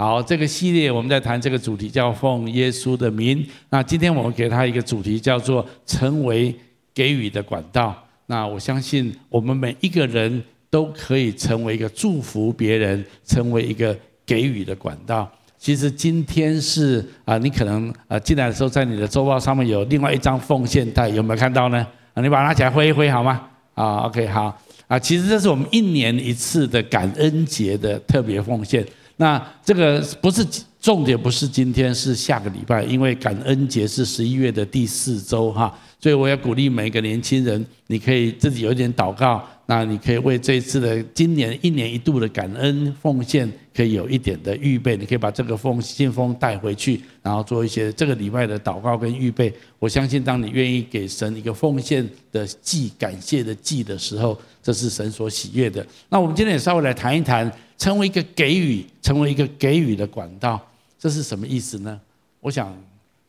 好，这个系列我们在谈这个主题叫奉耶稣的名。那今天我们给他一个主题叫做成为给予的管道。那我相信我们每一个人都可以成为一个祝福别人、成为一个给予的管道。其实今天是啊，你可能啊进来的时候，在你的周报上面有另外一张奉献袋，有没有看到呢？啊，你把它拿起来挥一挥好吗？啊，OK，好啊。其实这是我们一年一次的感恩节的特别奉献。那这个不是重点，不是今天，是下个礼拜，因为感恩节是十一月的第四周哈，所以我要鼓励每个年轻人，你可以自己有一点祷告，那你可以为这一次的今年一年一度的感恩奉献，可以有一点的预备，你可以把这个封信封带回去，然后做一些这个礼拜的祷告跟预备。我相信，当你愿意给神一个奉献的祭、感谢的祭的时候，这是神所喜悦的。那我们今天也稍微来谈一谈。成为一个给予，成为一个给予的管道，这是什么意思呢？我想，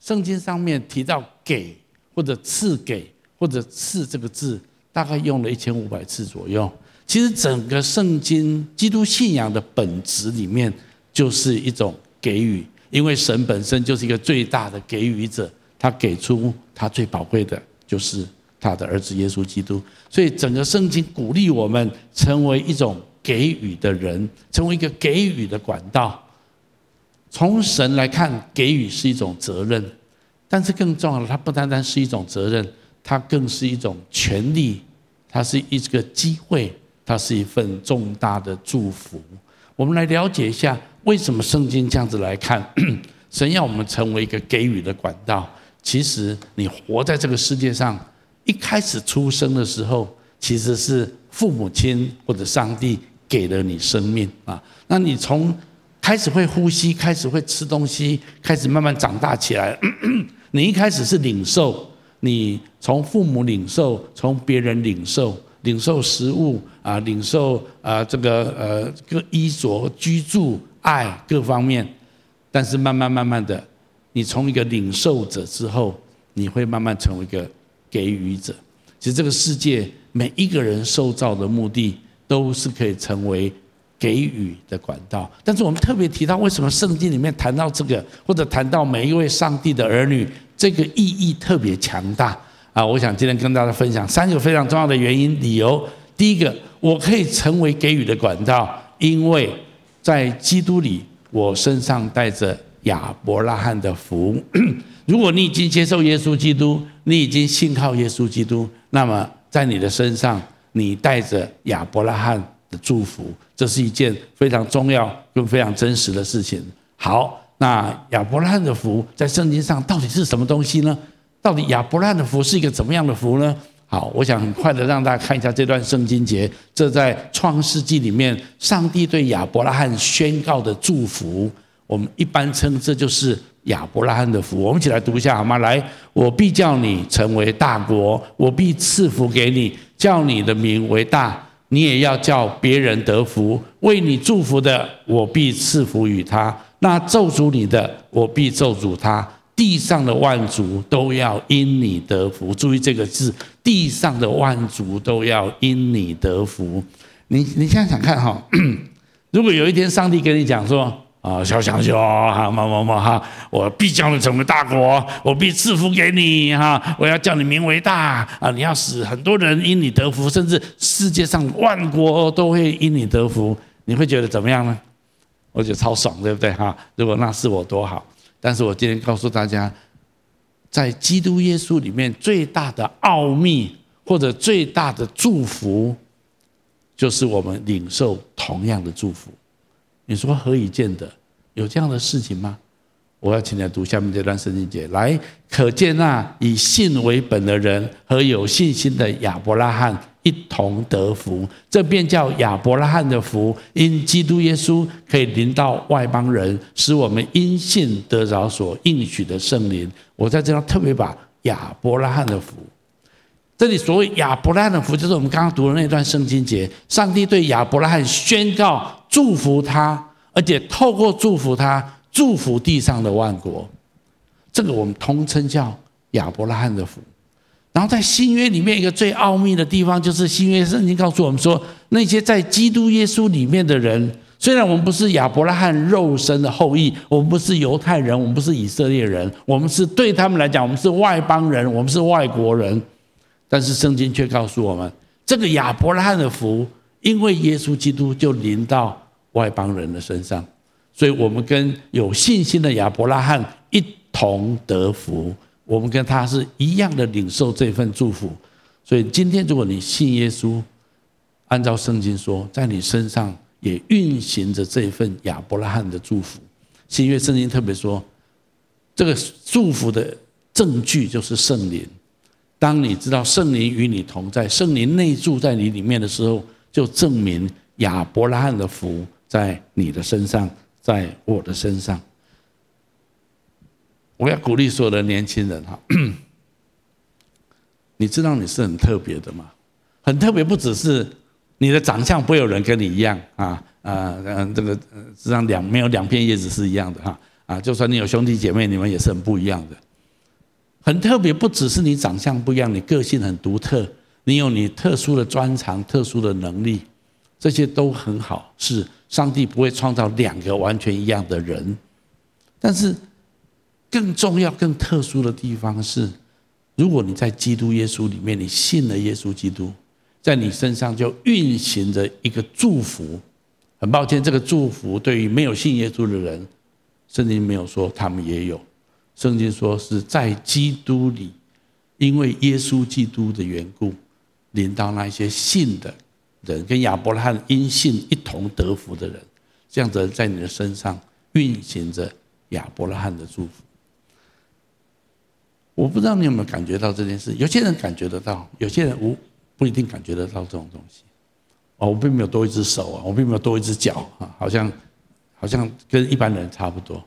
圣经上面提到“给”或者“赐给”或者“赐”这个字，大概用了一千五百次左右。其实整个圣经基督信仰的本质里面，就是一种给予，因为神本身就是一个最大的给予者，他给出他最宝贵的，就是他的儿子耶稣基督。所以整个圣经鼓励我们成为一种。给予的人，成为一个给予的管道。从神来看，给予是一种责任，但是更重要的，它不单单是一种责任，它更是一种权利，它是一个机会，它是一份重大的祝福。我们来了解一下，为什么圣经这样子来看，神要我们成为一个给予的管道。其实，你活在这个世界上，一开始出生的时候，其实是父母亲或者上帝。给了你生命啊，那你从开始会呼吸，开始会吃东西，开始慢慢长大起来。你一开始是领受，你从父母领受，从别人领受，领受食物啊，领受啊这个呃各衣着、居住、爱各方面。但是慢慢慢慢的，你从一个领受者之后，你会慢慢成为一个给予者。其实这个世界每一个人受造的目的。都是可以成为给予的管道，但是我们特别提到，为什么圣经里面谈到这个，或者谈到每一位上帝的儿女，这个意义特别强大啊！我想今天跟大家分享三个非常重要的原因、理由。第一个，我可以成为给予的管道，因为在基督里，我身上带着亚伯拉罕的福。如果你已经接受耶稣基督，你已经信靠耶稣基督，那么在你的身上。你带着亚伯拉罕的祝福，这是一件非常重要又非常真实的事情。好，那亚伯拉罕的福在圣经上到底是什么东西呢？到底亚伯拉罕的福是一个怎么样的福呢？好，我想很快的让大家看一下这段圣经节，这在创世纪里面，上帝对亚伯拉罕宣告的祝福，我们一般称这就是亚伯拉罕的福。我们一起来读一下好吗？来，我必叫你成为大国，我必赐福给你。叫你的名为大，你也要叫别人得福。为你祝福的，我必赐福与他；那咒诅你的，我必咒诅他。地上的万族都要因你得福。注意这个字，地上的万族都要因你得福。你你想想看哈，如果有一天上帝跟你讲说。啊，小强兄，哈，某某某哈，我必将你成为大国，我必赐福给你哈，我要叫你名为大啊，你要使很多人因你得福，甚至世界上万国都会因你得福，你会觉得怎么样呢？我觉得超爽，对不对哈？如果那是我多好，但是我今天告诉大家，在基督耶稣里面最大的奥秘或者最大的祝福，就是我们领受同样的祝福。你说何以见得？有这样的事情吗？我要请你来读下面这段圣经节，来，可见那以信为本的人和有信心的亚伯拉罕一同得福，这便叫亚伯拉罕的福，因基督耶稣可以临到外邦人，使我们因信得着所应许的圣灵。我在这里特别把亚伯拉罕的福，这里所谓亚伯拉罕的福，就是我们刚刚读的那段圣经节，上帝对亚伯拉罕宣告。祝福他，而且透过祝福他，祝福地上的万国。这个我们通称叫亚伯拉罕的福。然后在新约里面，一个最奥秘的地方，就是新约圣经告诉我们说，那些在基督耶稣里面的人虽然我们不是亚伯拉罕肉身的后裔，我们不是犹太人，我们不是以色列人，我们是对他们来讲，我们是外邦人，我们是外国人。但是圣经却告诉我们，这个亚伯拉罕的福，因为耶稣基督就临到外邦人的身上，所以我们跟有信心的亚伯拉罕一同得福，我们跟他是一样的领受这份祝福。所以今天，如果你信耶稣，按照圣经说，在你身上。也运行着这份亚伯拉罕的祝福。新约圣经特别说，这个祝福的证据就是圣灵。当你知道圣灵与你同在，圣灵内住在你里面的时候，就证明亚伯拉罕的福在你的身上，在我的身上。我要鼓励所有的年轻人哈，你知道你是很特别的吗？很特别，不只是。你的长相不会有人跟你一样啊啊嗯，这个实际上两没有两片叶子是一样的哈啊，就算你有兄弟姐妹，你们也是很不一样的，很特别。不只是你长相不一样，你个性很独特，你有你特殊的专长、特殊的能力，这些都很好。是上帝不会创造两个完全一样的人，但是更重要、更特殊的地方是，如果你在基督耶稣里面，你信了耶稣基督。在你身上就运行着一个祝福，很抱歉，这个祝福对于没有信耶稣的人，圣经没有说他们也有，圣经说是在基督里，因为耶稣基督的缘故，临到那些信的人，跟亚伯拉罕因信一同得福的人，这样子在你的身上运行着亚伯拉罕的祝福。我不知道你有没有感觉到这件事，有些人感觉得到，有些人无。不一定感觉得到这种东西，哦，我并没有多一只手啊，我并没有多一只脚啊，好像好像跟一般人差不多。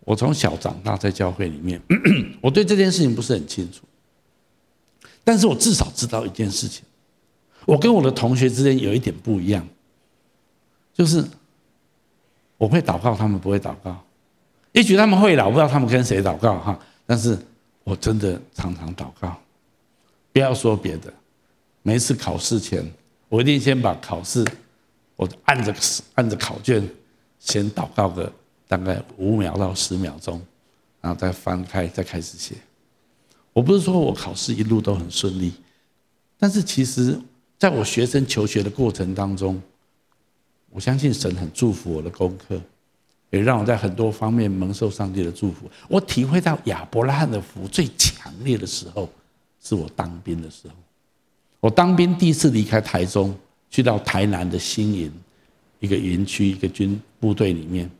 我从小长大在教会里面，我对这件事情不是很清楚，但是我至少知道一件事情，我跟我的同学之间有一点不一样，就是我会祷告，他们不会祷告，也许他们会了，我不知道他们跟谁祷告哈，但是我真的常常祷告。不要说别的，每一次考试前，我一定先把考试，我按着按着考卷，先祷告个大概五秒到十秒钟，然后再翻开再开始写。我不是说我考试一路都很顺利，但是其实在我学生求学的过程当中，我相信神很祝福我的功课，也让我在很多方面蒙受上帝的祝福。我体会到亚伯拉罕的福最强烈的时候。是我当兵的时候，我当兵第一次离开台中，去到台南的新营，一个营区，一个军部队里面。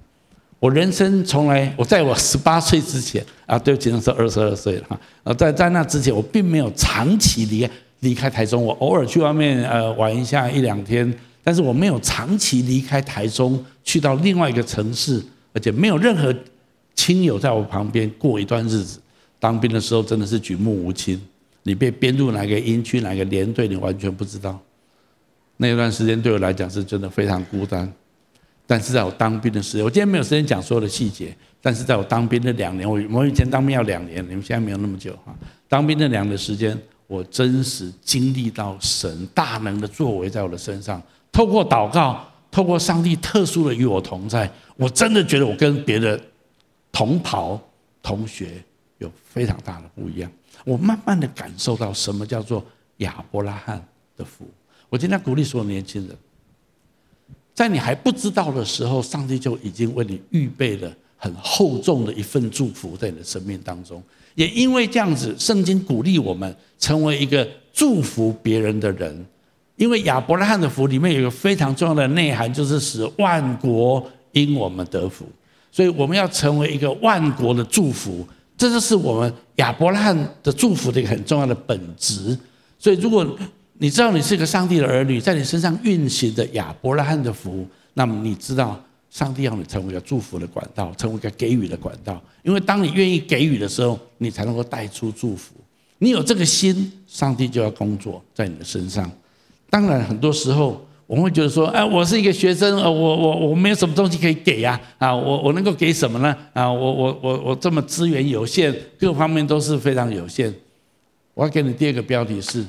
我人生从来，我在我十八岁之前啊，对不起，那时候二十二岁了。啊，在在那之前，我并没有长期离开离开台中。我偶尔去外面呃玩一下一两天，但是我没有长期离开台中，去到另外一个城市，而且没有任何亲友在我旁边过一段日子。当兵的时候真的是举目无亲。你被编入哪个营区、哪个连队，你完全不知道。那段时间对我来讲是真的非常孤单。但是在我当兵的时候，我今天没有时间讲所有的细节。但是在我当兵的两年，我我以前当兵要两年，你们现在没有那么久哈。当兵的两年时间，我真实经历到神大能的作为在我的身上。透过祷告，透过上帝特殊的与我同在，我真的觉得我跟别的同袍同学有非常大的不一样。我慢慢的感受到什么叫做亚伯拉罕的福。我今天鼓励所有年轻人，在你还不知道的时候，上帝就已经为你预备了很厚重的一份祝福在你的生命当中。也因为这样子，圣经鼓励我们成为一个祝福别人的人。因为亚伯拉罕的福里面有一个非常重要的内涵，就是使万国因我们得福。所以我们要成为一个万国的祝福。这就是我们亚伯拉罕的祝福的一个很重要的本质。所以，如果你知道你是一个上帝的儿女，在你身上运行的亚伯拉罕的福，那么你知道上帝要你成为一个祝福的管道，成为一个给予的管道。因为当你愿意给予的时候，你才能够带出祝福。你有这个心，上帝就要工作在你的身上。当然，很多时候。我们会觉得说，哎，我是一个学生，呃，我我我没有什么东西可以给呀，啊，我我能够给什么呢？啊，我我我我这么资源有限，各方面都是非常有限。我要给你第二个标题是，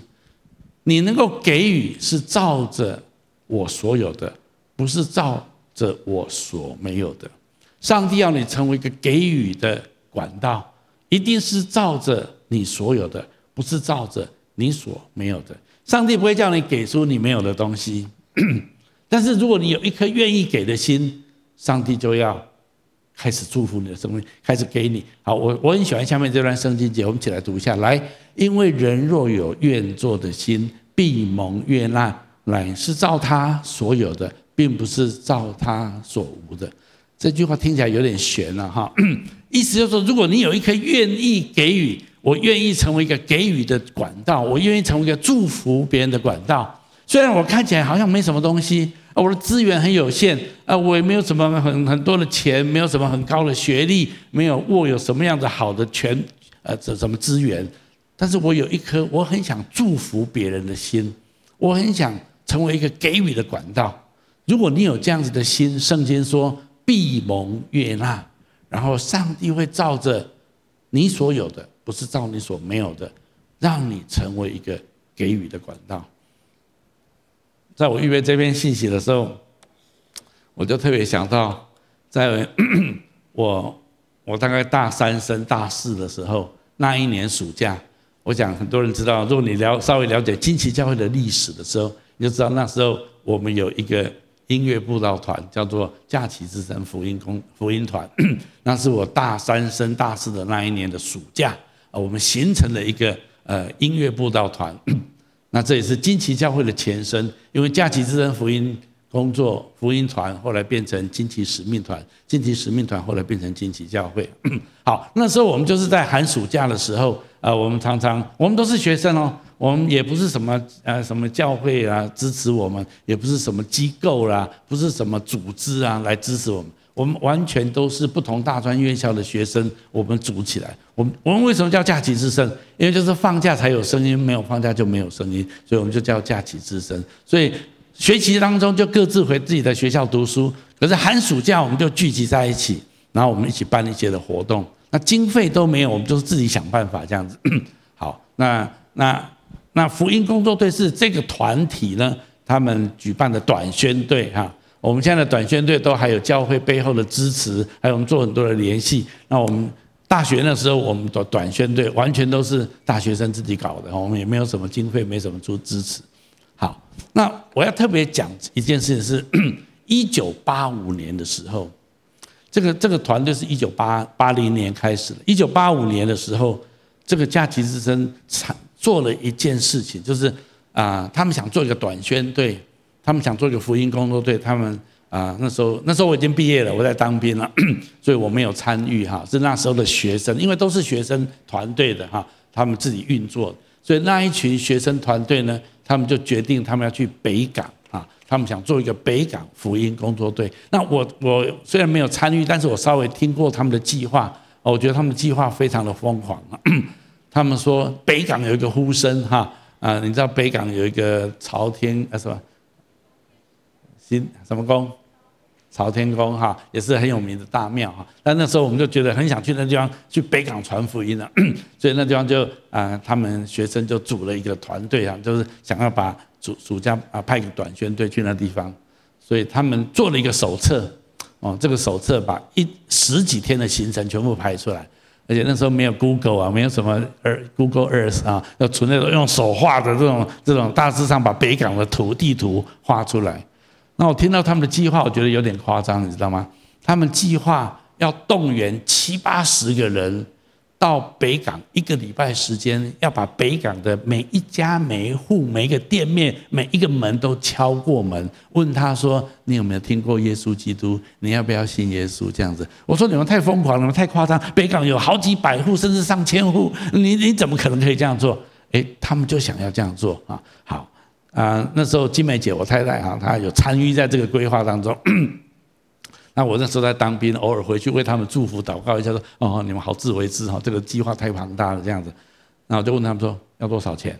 你能够给予是照着我所有的不是照这我所没有的。上帝要你成为一个给予的管道，一定是照着你所有的，不是照着你所没有的。上帝不会叫你给出你没有的东西，但是如果你有一颗愿意给的心，上帝就要开始祝福你的生命，开始给你。好，我我很喜欢下面这段圣经节，我们一起来读一下。来，因为人若有愿做的心，必蒙悦纳，乃是照他所有的，并不是照他所无的。这句话听起来有点悬了哈，意思就是说，如果你有一颗愿意给予，我愿意成为一个给予的管道，我愿意成为一个祝福别人的管道。虽然我看起来好像没什么东西，啊我的资源很有限，啊，我也没有什么很很多的钱，没有什么很高的学历，没有握有什么样的好的权，呃，这什么资源，但是我有一颗我很想祝福别人的心，我很想成为一个给予的管道。如果你有这样子的心，圣经说。必蒙悦纳，然后上帝会照着你所有的，不是照你所没有的，让你成为一个给予的管道。在我预备这篇信息的时候，我就特别想到，在 我我大概大三升大四的时候，那一年暑假，我想很多人知道，如果你了稍微了解金旗教会的历史的时候，你就知道那时候我们有一个。音乐布道团叫做假期之声福音公福音团，那是我大三升大四的那一年的暑假，我们形成了一个呃音乐布道团，那这也是金旗教会的前身，因为假期之声福音工作福音团后来变成金旗使命团，金旗使命团后来变成金旗教会。好，那时候我们就是在寒暑假的时候，呃，我们常常我们都是学生哦。我们也不是什么呃什么教会啊支持我们，也不是什么机构啦，不是什么组织啊来支持我们，我们完全都是不同大专院校的学生，我们组起来。我们我们为什么叫假期之声？因为就是放假才有声音，没有放假就没有声音，所以我们就叫假期之声。所以学期当中就各自回自己的学校读书，可是寒暑假我们就聚集在一起，然后我们一起办一些的活动。那经费都没有，我们就是自己想办法这样子。好，那那。那福音工作队是这个团体呢，他们举办的短宣队哈。我们现在的短宣队都还有教会背后的支持，还有我们做很多的联系。那我们大学那时候，我们的短宣队完全都是大学生自己搞的，我们也没有什么经费，没什么做支持。好，那我要特别讲一件事情是，一九八五年的时候，这个这个团队是一九八八零年开始的。一九八五年的时候，这个假期之声产。做了一件事情，就是啊、他们想做一个短宣队，他们想做一个福音工作队。他们啊、那时候那时候我已经毕业了，我在当兵了，所以我没有参与哈。是那时候的学生，因为都是学生团队的哈，他们自己运作。所以那一群学生团队呢，他们就决定他们要去北港啊，他们想做一个北港福音工作队。那我我虽然没有参与，但是我稍微听过他们的计划，我觉得他们的计划非常的疯狂。他们说北港有一个呼声哈啊，你知道北港有一个朝天啊什么新什么宫，朝天宫哈，也是很有名的大庙哈。但那时候我们就觉得很想去那地方去北港传福音了，所以那地方就啊，他们学生就组了一个团队啊，就是想要把暑暑假啊派个短宣队去那地方，所以他们做了一个手册哦，这个手册把一十几天的行程全部排出来。而且那时候没有 Google 啊，没有什么 Google Earth 啊，要纯粹用手画的这种这种，大致上把北港的图地图画出来。那我听到他们的计划，我觉得有点夸张，你知道吗？他们计划要动员七八十个人。到北港一个礼拜时间，要把北港的每一家每一户每一个店面每一个门都敲过门，问他说：“你有没有听过耶稣基督？你要不要信耶稣？”这样子，我说你们太疯狂了，太夸张。北港有好几百户，甚至上千户，你你怎么可能可以这样做？诶，他们就想要这样做啊。好啊，那时候金梅姐我太太哈，她有参与在这个规划当中。那我那时候在当兵，偶尔回去为他们祝福祷告一下，说：“哦，你们好自为之哈，这个计划太庞大了，这样子。”然后就问他们说：“要多少钱？”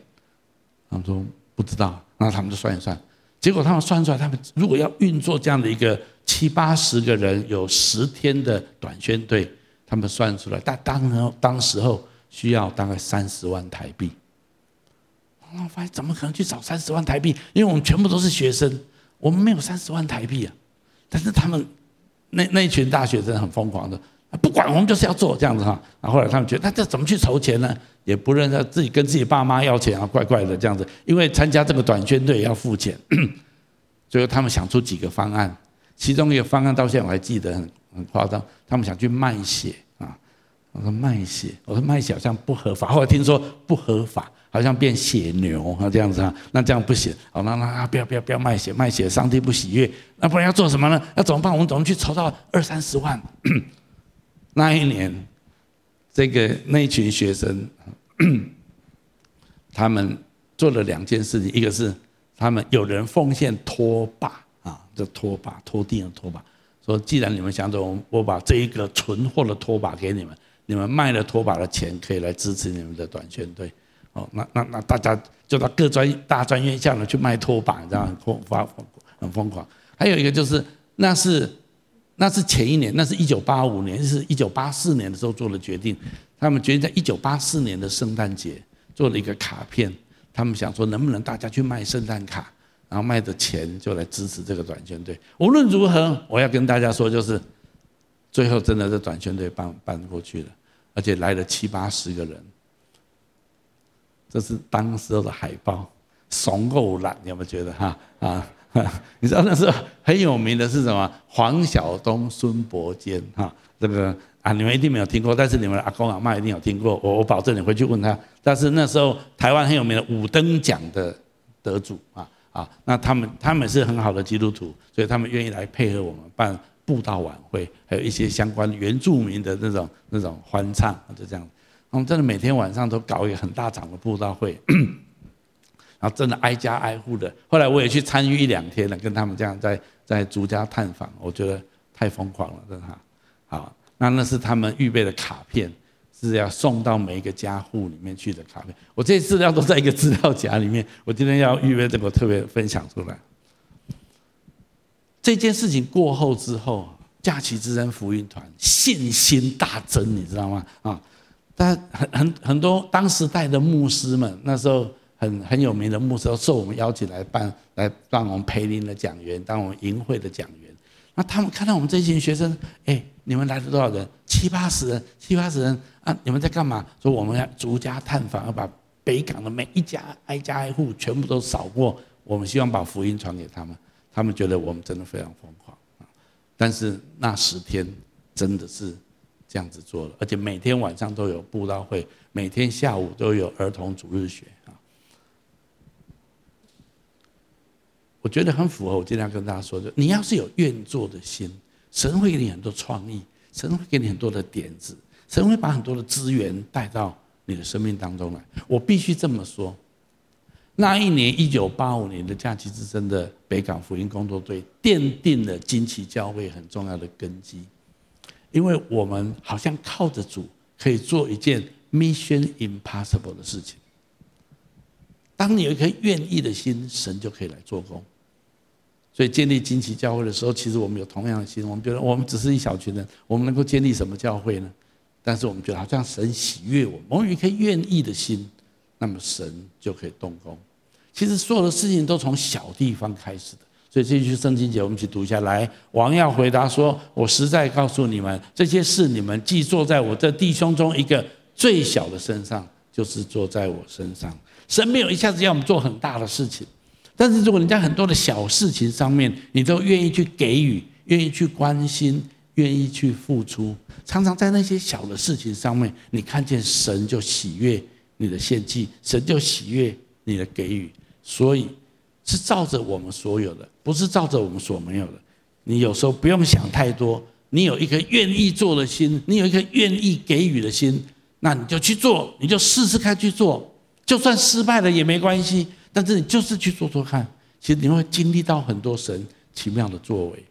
他们说：“不知道。”那他们就算一算，结果他们算出来，他们如果要运作这样的一个七八十个人，有十天的短宣队，他们算出来，但当然当时候需要大概三十万台币。我发现怎么可能去找三十万台币？因为我们全部都是学生。我们没有三十万台币啊，但是他们那那一群大学生很疯狂的，不管我们就是要做这样子哈。然后后来他们觉得，那这怎么去筹钱呢？也不认得自己跟自己爸妈要钱啊，怪怪的这样子。因为参加这个短宣队要付钱，最后他们想出几个方案，其中一个方案到现在我还记得很很夸张，他们想去卖血啊。我说卖血，我说卖血好像不合法，后来听说不合法。好像变血牛啊，这样子啊，那这样不行。好，那那不要不要不要卖血，卖血上帝不喜悦。那不然要做什么呢？要怎么办？我们怎么去筹到二三十万？那一年，这个那一群学生，他们做了两件事情，一个是他们有人奉献拖把啊，这拖把拖地的拖把，说既然你们想走，我把这一个存货的拖把给你们，你们卖了拖把的钱可以来支持你们的短宣队。哦，那那那大家就到各专大专院校呢去卖拖把，这样很疯发很疯狂。还有一个就是，那是那是前一年，那是一九八五年，是一九八四年的时候做的决定。他们决定在一九八四年的圣诞节做了一个卡片，他们想说能不能大家去卖圣诞卡，然后卖的钱就来支持这个短宣队。无论如何，我要跟大家说，就是最后真的是短宣队办办过去了，而且来了七八十个人。这是当时候的海报，怂够懒，你有没有觉得哈啊？你知道那时候很有名的是什么？黄晓东、孙伯坚哈，这个啊，你们一定没有听过，但是你们阿公阿妈一定有听过。我我保证你回去问他。但是那时候台湾很有名的五等奖的得主啊啊，那他们他们是很好的基督徒，所以他们愿意来配合我们办布道晚会，还有一些相关原住民的那种那种欢唱，就这样。我们真的每天晚上都搞一个很大场的布道会，然后真的挨家挨户的。后来我也去参与一两天了，跟他们这样在在逐家探访，我觉得太疯狂了，真的。好，那那是他们预备的卡片，是要送到每一个家户里面去的卡片。我这些资料都在一个资料夹里面，我今天要预备这个特别分享出来。这件事情过后之后，假期之声福音团信心大增，你知道吗？啊。但很很很多当时代的牧师们，那时候很很有名的牧师，受我们邀请来办，来让我们培灵的讲员，当我们营会的讲员。那他们看到我们这群学生，哎，你们来了多少人？七八十人，七八十人啊！你们在干嘛？说我们要逐家探访，要把北港的每一家挨家挨户全部都扫过。我们希望把福音传给他们。他们觉得我们真的非常疯狂啊！但是那十天真的是。这样子做了，而且每天晚上都有布道会，每天下午都有儿童主日学啊。我觉得很符合我今天要跟大家说的，你要是有愿做的心，神会给你很多创意，神会给你很多的点子，神会把很多的资源带到你的生命当中来。我必须这么说，那一年一九八五年的假期之声的北港福音工作队，奠定了金奇教会很重要的根基。因为我们好像靠着主可以做一件 mission impossible 的事情。当你有一颗愿意的心，神就可以来做工。所以建立惊奇教会的时候，其实我们有同样的心。我们觉得我们只是一小群人，我们能够建立什么教会呢？但是我们觉得好像神喜悦我们，我们有一颗愿意的心，那么神就可以动工。其实所有的事情都从小地方开始的。所以这句圣经节，我们一起读一下来。王要回答说：“我实在告诉你们，这些事你们既做在我这弟兄中一个最小的身上，就是做在我身上。神没有一下子要我们做很大的事情，但是如果你在很多的小事情上面，你都愿意去给予，愿意去关心，愿意去付出，常常在那些小的事情上面，你看见神就喜悦你的献祭，神就喜悦你的给予，所以。”是照着我们所有的，不是照着我们所没有的。你有时候不用想太多，你有一颗愿意做的心，你有一颗愿意给予的心，那你就去做，你就试试看去做，就算失败了也没关系。但是你就是去做做看，其实你会经历到很多神奇妙的作为。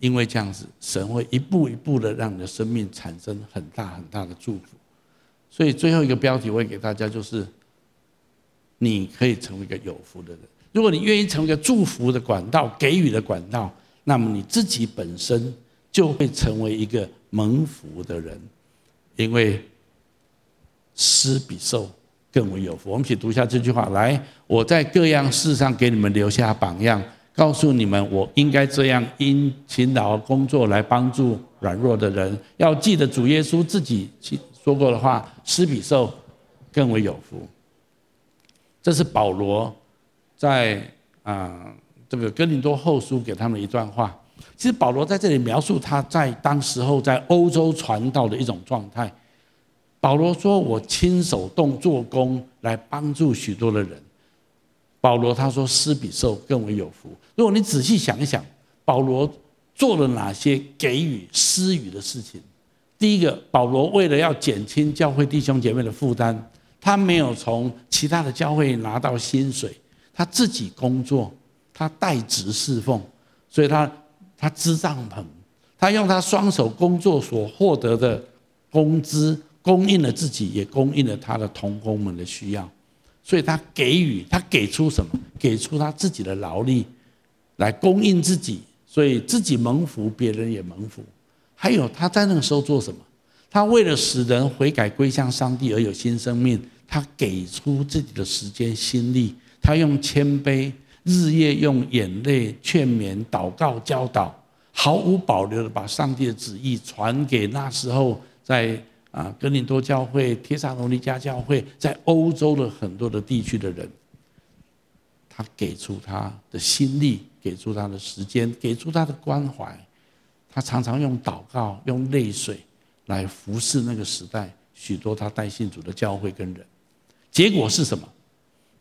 因为这样子，神会一步一步的让你的生命产生很大很大的祝福。所以最后一个标题我会给大家就是。你可以成为一个有福的人。如果你愿意成为一个祝福的管道、给予的管道，那么你自己本身就会成为一个蒙福的人，因为施比受更为有福。我们一起读一下这句话：来，我在各样事上给你们留下榜样，告诉你们，我应该这样因勤劳工作来帮助软弱的人。要记得主耶稣自己说过的话：施比受更为有福。这是保罗在啊这个哥林多后书给他们一段话。其实保罗在这里描述他在当时候在欧洲传道的一种状态。保罗说：“我亲手动做工来帮助许多的人。”保罗他说：“施比受更为有福。”如果你仔细想一想，保罗做了哪些给予施予的事情？第一个，保罗为了要减轻教会弟兄姐妹的负担，他没有从其他的教会拿到薪水，他自己工作，他代职侍奉，所以他他支帐篷，他用他双手工作所获得的工资，供应了自己，也供应了他的同工们的需要。所以他给予，他给出什么？给出他自己的劳力，来供应自己。所以自己蒙福，别人也蒙福。还有他在那个时候做什么？他为了使人悔改归向上帝而有新生命，他给出自己的时间心力。他用谦卑，日夜用眼泪劝勉、祷告、教导，毫无保留的把上帝的旨意传给那时候在。啊，哥林多教会、帖撒罗尼迦教会，在欧洲的很多的地区的人，他给出他的心力，给出他的时间，给出他的关怀。他常常用祷告、用泪水来服侍那个时代许多他带信主的教会跟人。结果是什么？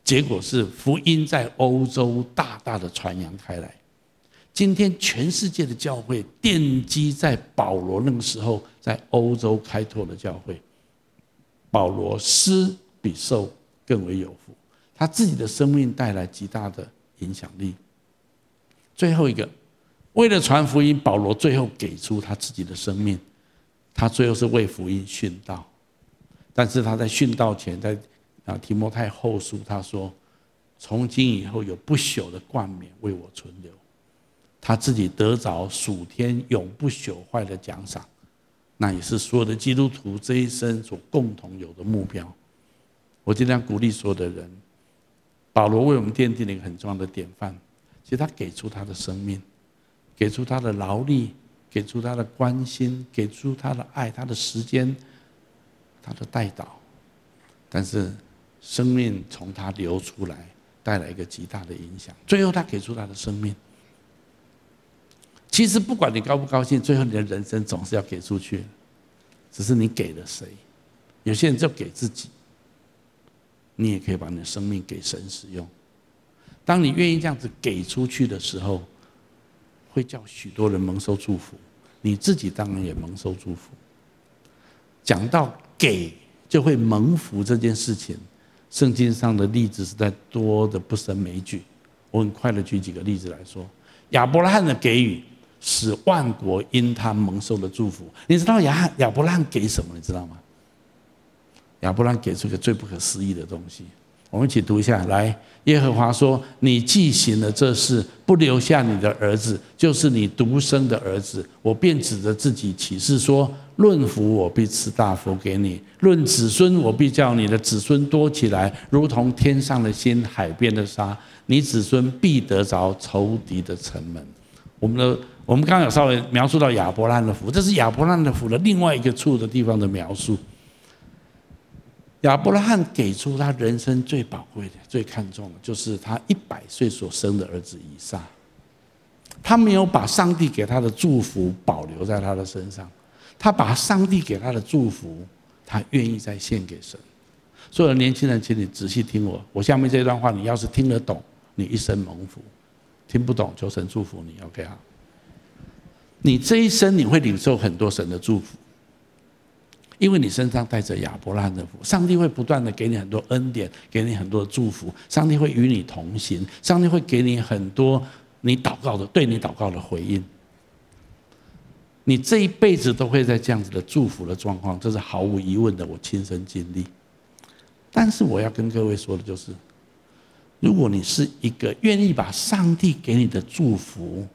结果是福音在欧洲大大的传扬开来。今天全世界的教会奠基在保罗那个时候在欧洲开拓的教会，保罗施比受更为有福，他自己的生命带来极大的影响力。最后一个，为了传福音，保罗最后给出他自己的生命，他最后是为福音殉道，但是他在殉道前，在啊提摩太后书他说，从今以后有不朽的冠冕为我存留。他自己得着属天永不朽坏的奖赏，那也是所有的基督徒这一生所共同有的目标。我尽量鼓励所有的人，保罗为我们奠定了一个很重要的典范。其实他给出他的生命，给出他的劳力，给出他的关心，给出他的爱，他的时间，他的代祷。但是生命从他流出来，带来一个极大的影响。最后他给出他的生命。其实不管你高不高兴，最后你的人生总是要给出去，只是你给了谁。有些人就给自己，你也可以把你的生命给神使用。当你愿意这样子给出去的时候，会叫许多人蒙受祝福，你自己当然也蒙受祝福。讲到给就会蒙福这件事情，圣经上的例子实在多的不胜枚举。我很快的举几个例子来说，亚伯拉罕的给予。使万国因他蒙受了祝福，你知道亚亚伯拉罕给什么？你知道吗？亚伯拉罕给出一个最不可思议的东西。我们一起读一下，来，耶和华说：“你既行了这事，不留下你的儿子，就是你独生的儿子，我便指着自己起誓说：论福，我必赐大福给你；论子孙，我必叫你的子孙多起来，如同天上的星、海边的沙。你子孙必得着仇敌的城门。”我们的。我们刚刚有稍微描述到亚伯拉罕的福，这是亚伯拉罕的福的另外一个处的地方的描述。亚伯拉罕给出他人生最宝贵的、最看重的，就是他一百岁所生的儿子以撒。他没有把上帝给他的祝福保留在他的身上，他把上帝给他的祝福，他愿意再献给神。所有的年轻人，请你仔细听我，我下面这段话，你要是听得懂，你一生蒙福；听不懂，求神祝福你。OK 啊。你这一生你会领受很多神的祝福，因为你身上带着亚伯拉罕的福，上帝会不断的给你很多恩典，给你很多祝福，上帝会与你同行，上帝会给你很多你祷告的，对你祷告的回应。你这一辈子都会在这样子的祝福的状况，这是毫无疑问的，我亲身经历。但是我要跟各位说的就是，如果你是一个愿意把上帝给你的祝福，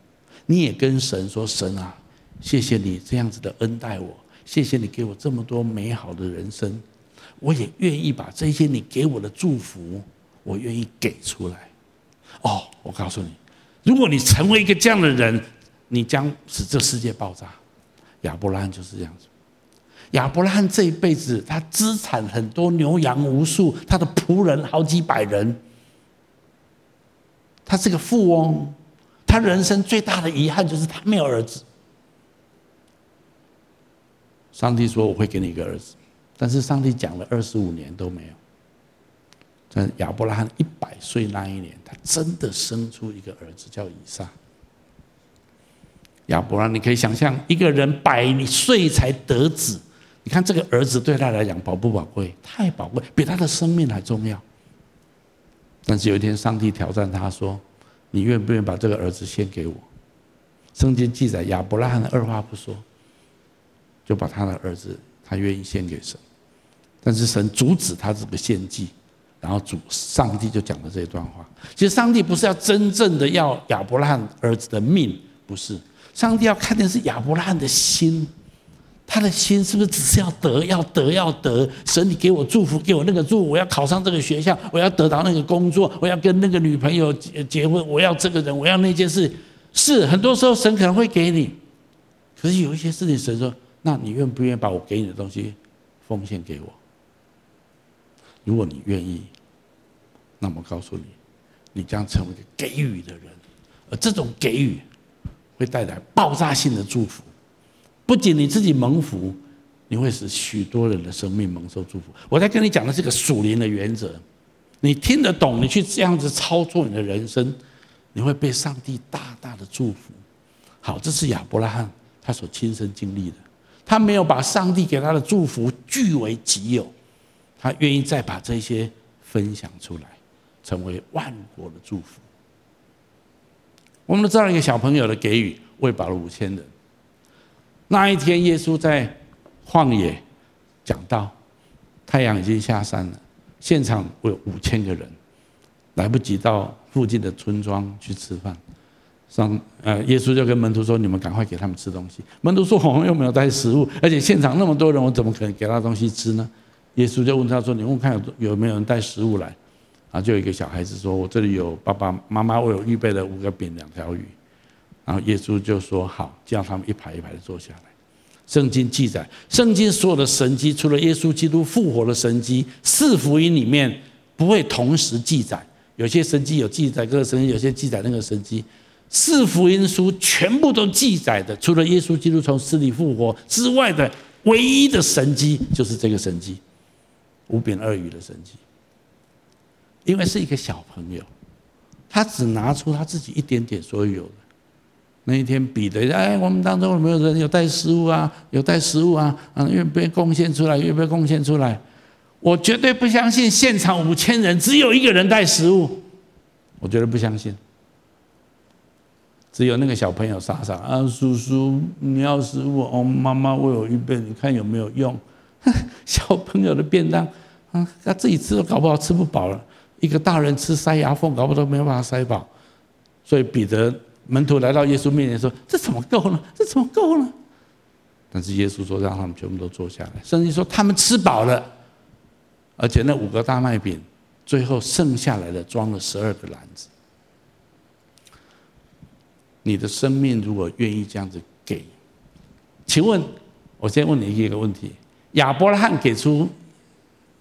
你也跟神说：“神啊，谢谢你这样子的恩待我，谢谢你给我这么多美好的人生，我也愿意把这些你给我的祝福，我愿意给出来。”哦，我告诉你，如果你成为一个这样的人，你将使这世界爆炸。亚伯拉罕就是这样子。亚伯拉罕这一辈子，他资产很多，牛羊无数，他的仆人好几百人。他是个富翁，他人生最大的遗憾就是他没有儿子。上帝说：“我会给你一个儿子。”但是上帝讲了二十五年都没有。在亚伯拉罕一百岁那一年，他真的生出一个儿子，叫以撒。亚伯拉，你可以想象，一个人百岁才得子，你看这个儿子对他来讲宝不宝贵？太宝贵，比他的生命还重要。但是有一天，上帝挑战他说：“你愿不愿意把这个儿子献给我？”圣经记载，亚伯拉罕二话不说，就把他的儿子，他愿意献给神。但是神阻止他这个献祭。然后主上帝就讲了这段话。其实上帝不是要真正的要亚伯拉罕儿子的命，不是。上帝要看的是亚伯拉罕的心，他的心是不是只是要得、要得、要得？神，你给我祝福，给我那个祝，我要考上这个学校，我要得到那个工作，我要跟那个女朋友结结婚，我要这个人，我要那件事。是很多时候神可能会给你，可是有一些事情神说：那你愿不愿意把我给你的东西奉献给我？如果你愿意，那么告诉你，你将成为一个给予的人，而这种给予会带来爆炸性的祝福。不仅你自己蒙福，你会使许多人的生命蒙受祝福。我在跟你讲的是个属灵的原则，你听得懂，你去这样子操作你的人生，你会被上帝大大的祝福。好，这是亚伯拉罕他所亲身经历的，他没有把上帝给他的祝福据为己有。他愿意再把这些分享出来，成为万国的祝福。我们都知道一个小朋友的给予，喂饱了五千人。那一天，耶稣在旷野讲道，太阳已经下山了，现场有五千个人，来不及到附近的村庄去吃饭。上呃，耶稣就跟门徒说：“你们赶快给他们吃东西。”门徒说：“我们又没有带食物，而且现场那么多人，我怎么可能给他东西吃呢？”耶稣就问他说：“你问看有有没有人带食物来？”啊，就有一个小孩子说：“我这里有爸爸妈妈为我预备了五个饼两条鱼。”然后耶稣就说：“好，叫他们一排一排的坐下来。”圣经记载，圣经所有的神迹，除了耶稣基督复活的神迹，四福音里面不会同时记载。有些神迹有记载这个神迹，有些记载那个神迹。四福音书全部都记载的，除了耶稣基督从死里复活之外的唯一的神迹，就是这个神迹。五饼二鱼的神迹，因为是一个小朋友，他只拿出他自己一点点所有的。那一天，比的哎，我们当中有没有人有带食物啊？有带食物啊？啊，愿不愿贡献出来？愿不愿贡献出来？我绝对不相信现场五千人只有一个人带食物，我绝对不相信。只有那个小朋友傻傻啊，叔叔你要是我哦，妈妈为我预备，你看有没有用？小朋友的便当，啊，他自己吃都搞不好吃不饱了。一个大人吃塞牙缝，搞不好都没有办法塞饱。所以彼得门徒来到耶稣面前说：“这怎么够呢？这怎么够呢？”但是耶稣说：“让他们全部都坐下来。”甚至说他们吃饱了，而且那五个大麦饼最后剩下来的装了十二个篮子。你的生命如果愿意这样子给，请问，我先问你一个问题。亚伯拉罕给出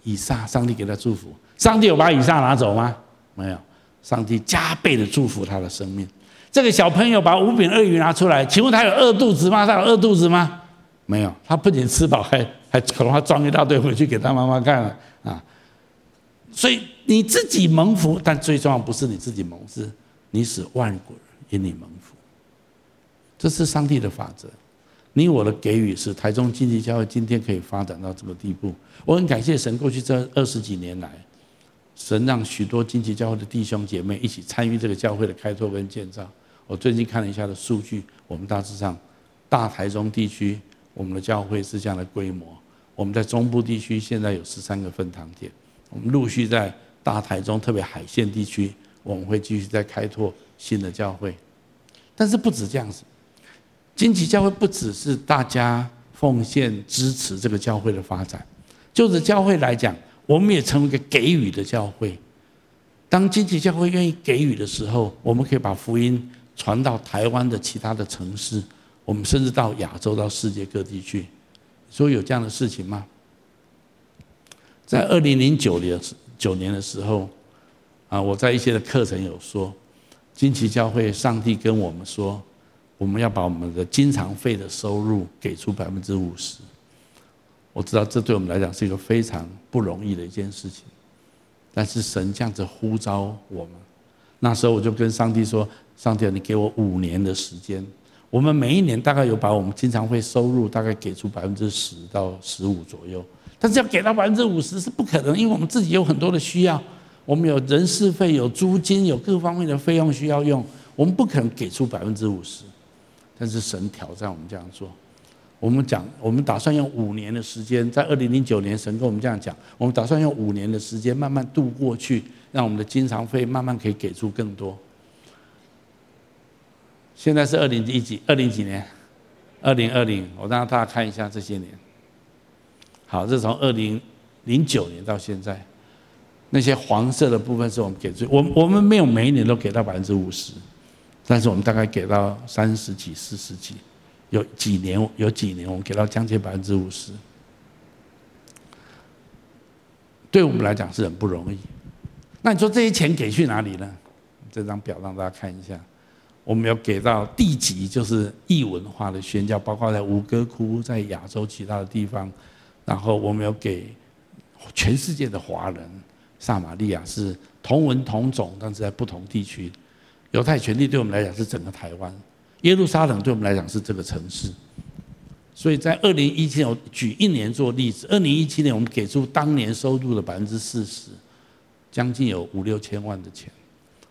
以撒，上帝给他祝福。上帝有把以撒拿走吗？没有，上帝加倍的祝福他的生命。这个小朋友把五饼二鱼拿出来，请问他有饿肚子吗？他有饿肚子吗？没有，他不仅吃饱，还还可能还装一大堆回去给他妈妈看了啊。所以你自己蒙福，但最重要不是你自己蒙，是你使万国人因你蒙福。这是上帝的法则。你我的给予，使台中经济教会今天可以发展到这个地步。我很感谢神，过去这二十几年来，神让许多经济教会的弟兄姐妹一起参与这个教会的开拓跟建造。我最近看了一下的数据，我们大致上大台中地区，我们的教会是这样的规模。我们在中部地区现在有十三个分堂点，我们陆续在大台中，特别海线地区，我们会继续在开拓新的教会。但是不止这样子。金旗教会不只是大家奉献支持这个教会的发展，就是教会来讲，我们也成为一个给予的教会。当经济教会愿意给予的时候，我们可以把福音传到台湾的其他的城市，我们甚至到亚洲、到世界各地去。说有这样的事情吗？在二零零九年九年的时候，啊，我在一些的课程有说，新奇教会上帝跟我们说，我们要把我们的经常费的收入给出百分之五十。我知道这对我们来讲是一个非常不容易的一件事情，但是神这样子呼召我们，那时候我就跟上帝说：“上帝，你给我五年的时间，我们每一年大概有把我们经常费收入大概给出百分之十到十五左右。”但是要给到百分之五十是不可能，因为我们自己有很多的需要，我们有人事费、有租金、有各方面的费用需要用，我们不可能给出百分之五十。但是神挑战我们这样做，我们讲，我们打算用五年的时间，在二零零九年，神跟我们这样讲，我们打算用五年的时间慢慢度过去，让我们的经常费慢慢可以给出更多。现在是二零一几？二零几年？二零二零，我让大家看一下这些年。好，这是从二零零九年到现在，那些黄色的部分是我们给出，我我们没有每一年都给到百分之五十，但是我们大概给到三十几、四十几，有几年有几年我们给到将近百分之五十，对我们来讲是很不容易。那你说这些钱给去哪里呢？这张表让大家看一下，我们有给到地级，就是异文化的宣教，包括在吴哥窟，在亚洲其他的地方。然后我们要给全世界的华人，撒玛利亚是同文同种，但是在不同地区。犹太权利对我们来讲是整个台湾，耶路撒冷对我们来讲是这个城市。所以在二零一七年，我举一年做例子，二零一七年我们给出当年收入的百分之四十，将近有五六千万的钱，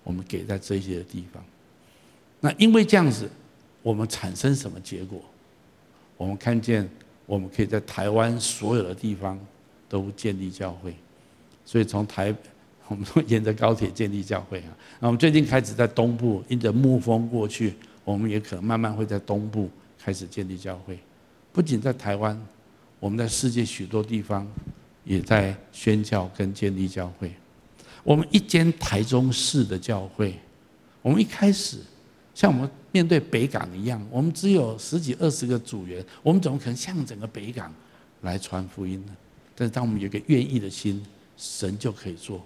我们给在这些的地方。那因为这样子，我们产生什么结果？我们看见。我们可以在台湾所有的地方都建立教会，所以从台，我们都沿着高铁建立教会啊。那我们最近开始在东部，因着牧风过去，我们也可能慢慢会在东部开始建立教会。不仅在台湾，我们在世界许多地方也在宣教跟建立教会。我们一间台中市的教会，我们一开始。像我们面对北港一样，我们只有十几二十个组员，我们怎么可能向整个北港来传福音呢？但是当我们有个愿意的心，神就可以做。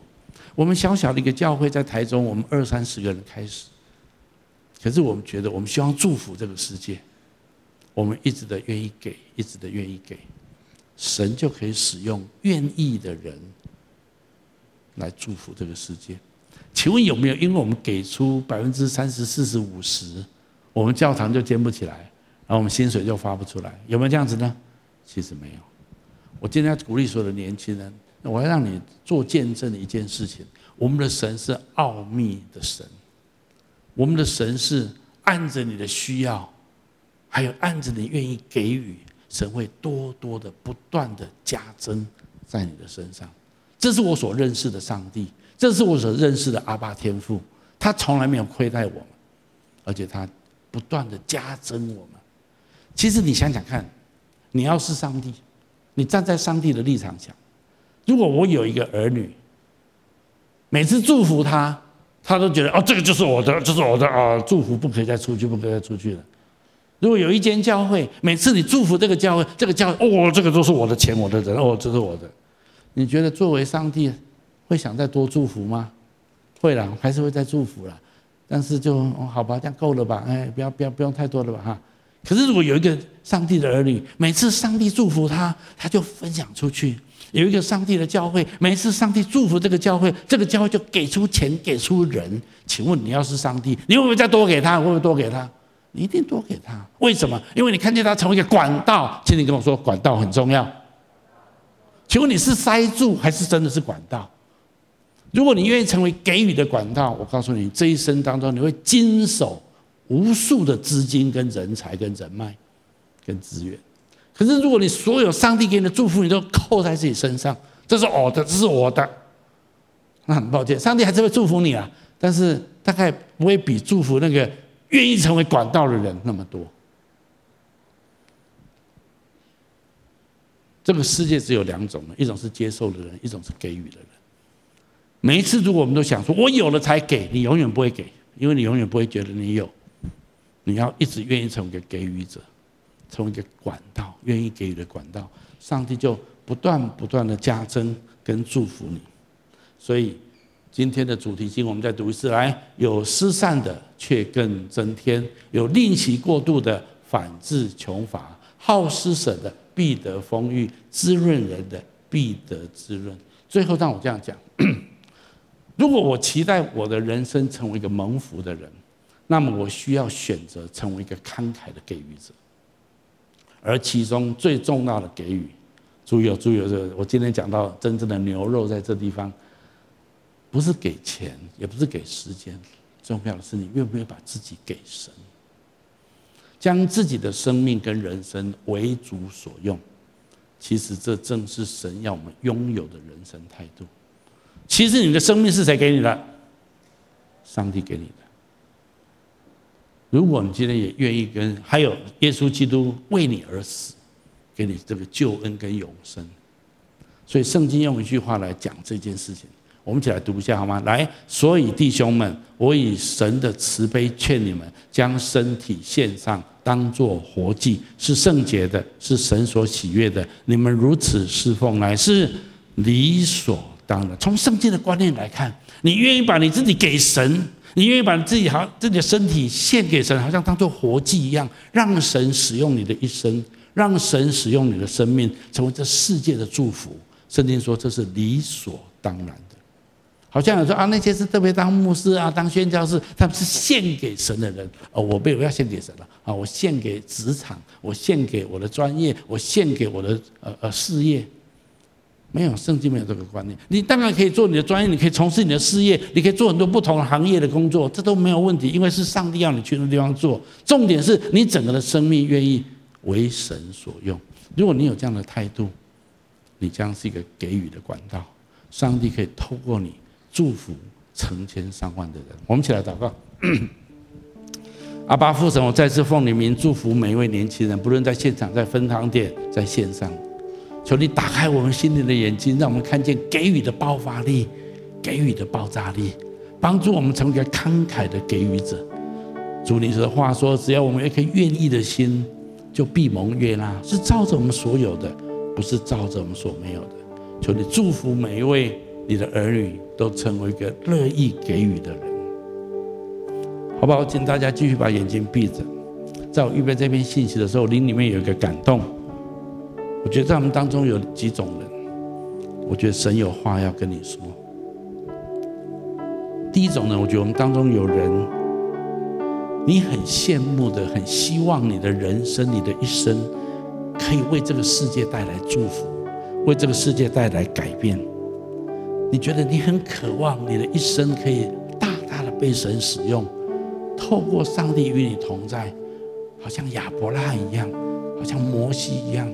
我们小小的一个教会，在台中，我们二三十个人开始，可是我们觉得我们希望祝福这个世界，我们一直的愿意给，一直的愿意给，神就可以使用愿意的人来祝福这个世界。请问有没有？因为我们给出百分之三十、四十、五十，我们教堂就建不起来，然后我们薪水就发不出来，有没有这样子呢？其实没有。我今天要鼓励所有的年轻人，我要让你做见证的一件事情：我们的神是奥秘的神，我们的神是按着你的需要，还有按着你愿意给予，神会多多的、不断的加增在你的身上。这是我所认识的上帝。这是我所认识的阿爸天父，他从来没有亏待我们，而且他不断的加增我们。其实你想想看，你要是上帝，你站在上帝的立场想，如果我有一个儿女，每次祝福他，他都觉得哦，这个就是我的，这、是我的啊，祝福不可以再出去，不可以再出去了。如果有一间教会，每次你祝福这个教会，这个教哦，这个都是我的钱，我的人哦，这是我的，你觉得作为上帝？会想再多祝福吗？会了，还是会再祝福了，但是就、哦、好吧，这样够了吧？哎，不要不要不用太多了吧哈。可是如果有一个上帝的儿女，每次上帝祝福他，他就分享出去；有一个上帝的教会，每次上帝祝福这个教会，这个教会就给出钱，给出人。请问你要是上帝，你会不会再多给他？会不会多给他？你一定多给他。为什么？因为你看见他成为一个管道。请你跟我说，管道很重要。请问你是塞住，还是真的是管道？如果你愿意成为给予的管道，我告诉你，这一生当中你会经手无数的资金、跟人才、跟人脉、跟资源。可是，如果你所有上帝给你的祝福，你都扣在自己身上，这是我的，这是我的，那很抱歉，上帝还是会祝福你啊，但是大概不会比祝福那个愿意成为管道的人那么多。这个世界只有两种，一种是接受的人，一种是给予的人。每一次如果我们都想说我有了才给，你永远不会给，因为你永远不会觉得你有。你要一直愿意成为给予者，成为一个管道，愿意给予的管道，上帝就不断不断的加增跟祝福你。所以今天的主题经我们再读一次来：有施散的却更增添，有吝惜过度的反致穷乏，好施舍的必得丰裕，滋润人的必得滋润。最后让我这样讲：如果我期待我的人生成为一个蒙福的人。那么我需要选择成为一个慷慨的给予者，而其中最重要的给予，注意哦，注意哦，这个我今天讲到真正的牛肉在这地方，不是给钱，也不是给时间，重要的是你愿不愿意把自己给神，将自己的生命跟人生为主所用。其实这正是神要我们拥有的人生态度。其实你的生命是谁给你的？上帝给你的。如果你今天也愿意跟，还有耶稣基督为你而死，给你这个救恩跟永生，所以圣经用一句话来讲这件事情，我们一起来读一下好吗？来，所以弟兄们，我以神的慈悲劝你们，将身体献上，当作活祭，是圣洁的，是神所喜悦的。你们如此侍奉，乃是理所当然。从圣经的观念来看，你愿意把你自己给神。你愿意把自己好自己的身体献给神，好像当做活祭一样，让神使用你的一生，让神使用你的生命，成为这世界的祝福。圣经说这是理所当然的。好像有说啊，那些是特别当牧师啊、当宣教士，他们是献给神的人。哦，我没有要献给神了啊，我献给职场，我献给我的专业，我献给我的呃呃事业。没有，圣经没有这个观念。你当然可以做你的专业，你可以从事你的事业，你可以做很多不同行业的工作，这都没有问题，因为是上帝要你去那地方做。重点是你整个的生命愿意为神所用。如果你有这样的态度，你将是一个给予的管道，上帝可以透过你祝福成千上万的人。我们一起来祷告。阿爸父神，我再次奉你名祝福每一位年轻人，不论在现场、在分堂点、在线上。求你打开我们心灵的眼睛，让我们看见给予的爆发力，给予的爆炸力，帮助我们成为一个慷慨的给予者。主，你的话说，只要我们有一颗愿意的心，就必蒙悦纳，是照着我们所有的，不是照着我们所没有的。求你祝福每一位你的儿女，都成为一个乐意给予的人，好不好？请大家继续把眼睛闭着，在我预备这篇信息的时候，灵里面有一个感动。我觉得在我们当中有几种人，我觉得神有话要跟你说。第一种呢，我觉得我们当中有人，你很羡慕的，很希望你的人生、你的一生，可以为这个世界带来祝福，为这个世界带来改变。你觉得你很渴望你的一生可以大大的被神使用，透过上帝与你同在，好像亚伯拉罕一样，好像摩西一样。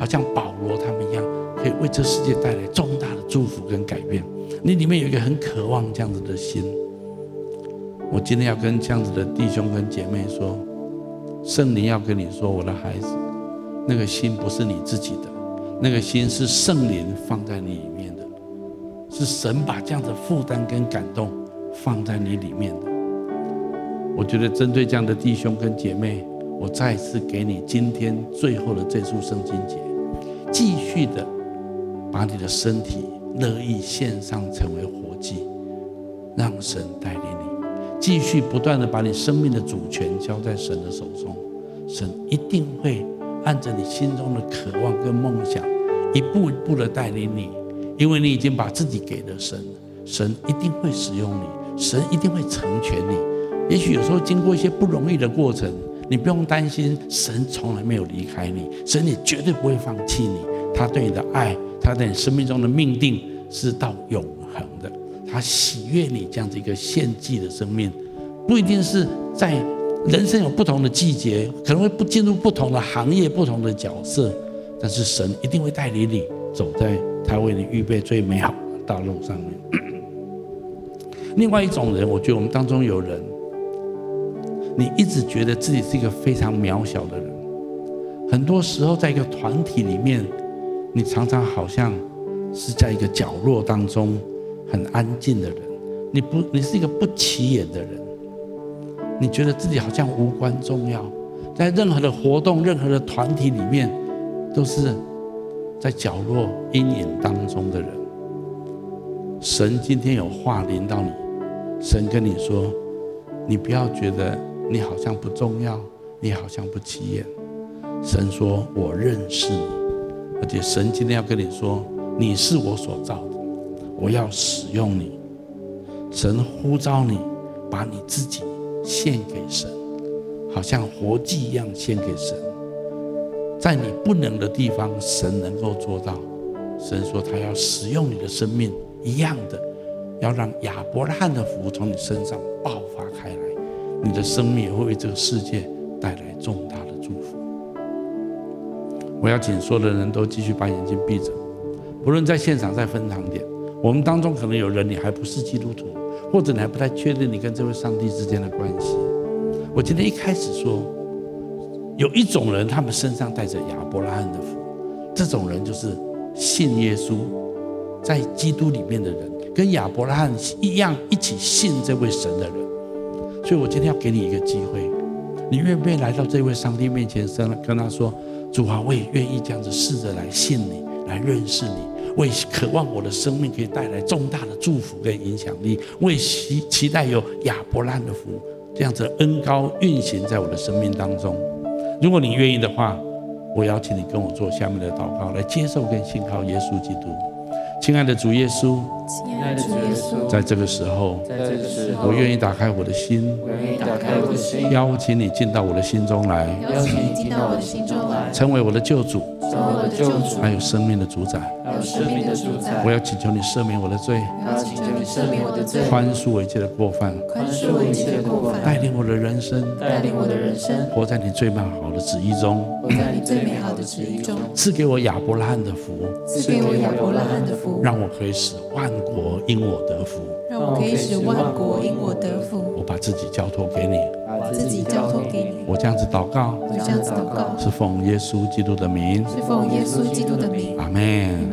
好像保罗他们一样，可以为这世界带来重大的祝福跟改变。你里面有一个很渴望这样子的心。我今天要跟这样子的弟兄跟姐妹说，圣灵要跟你说，我的孩子，那个心不是你自己的，那个心是圣灵放在你里面的，是神把这样的负担跟感动放在你里面的。我觉得针对这样的弟兄跟姐妹，我再次给你今天最后的这束圣经节。继续的把你的身体乐意献上，成为活祭，让神带领你。继续不断的把你生命的主权交在神的手中，神一定会按着你心中的渴望跟梦想，一步一步的带领你。因为你已经把自己给了神，神一定会使用你，神一定会成全你。也许有时候经过一些不容易的过程。你不用担心，神从来没有离开你，神也绝对不会放弃你。他对你的爱，他在你生命中的命定是到永恒的。他喜悦你这样子一个献祭的生命，不一定是在人生有不同的季节，可能会不进入不同的行业、不同的角色，但是神一定会带领你走在他为你预备最美好的道路上面。另外一种人，我觉得我们当中有人。你一直觉得自己是一个非常渺小的人，很多时候在一个团体里面，你常常好像是在一个角落当中，很安静的人，你不，你是一个不起眼的人，你觉得自己好像无关重要，在任何的活动、任何的团体里面，都是在角落阴影当中的人。神今天有话临到你，神跟你说，你不要觉得你好像不重要，你好像不起眼。神说：“我认识你，而且神今天要跟你说，你是我所造的，我要使用你。神呼召你，把你自己献给神，好像活祭一样献给神。在你不能的地方，神能够做到。神说他要使用你的生命，一样的，要让亚伯拉罕的福从你身上爆发开来，你的生命也会为这个世界带来重大的祝福。”我要请所有的人都继续把眼睛闭着，不论在现场在分堂点，我们当中可能有人你还不是基督徒，或者你还不太确定你跟这位上帝之间的关系。我今天一开始说，有一种人，他们身上带着亚伯拉罕的福，这种人就是信耶稣，在基督里面的人，跟亚伯拉罕一样，一起信这位神的人。所以我今天要给你一个机会，你愿不愿意来到这位上帝面前，跟他说？主啊，我也愿意这样子试着来信你，来认识你。我也渴望我的生命可以带来重大的祝福跟影响力。我也期期待有亚伯兰的福，这样子的恩高运行在我的生命当中。如果你愿意的话，我邀请你跟我做下面的祷告，来接受跟信靠耶稣基督。亲爱的主耶稣，亲爱的主耶稣，在这个时候，在这个时候，我愿意打开我的心，我愿意打开我的心，邀请你进到我的心中来，邀请你进到我的心中来，成为我的救主，成为我的救主，还有生命的主宰，还有生命的主宰。我要请求你赦免我的罪，我要请求你赦免我的罪，宽恕我一切的过犯，宽恕我一切的过犯，带领我的人生，带领我的人生，活在你最美好的旨意中，活在你最美好的旨意中，赐给我亚伯拉罕的福，赐给我亚伯拉罕的福，让我可以使万国因我得福，让我可以使万国因我得福。我把自己交托给你，把自己交托给你。我这样子祷告，我这样子祷告，是奉耶稣基督的名，是奉耶稣基督的名。阿门。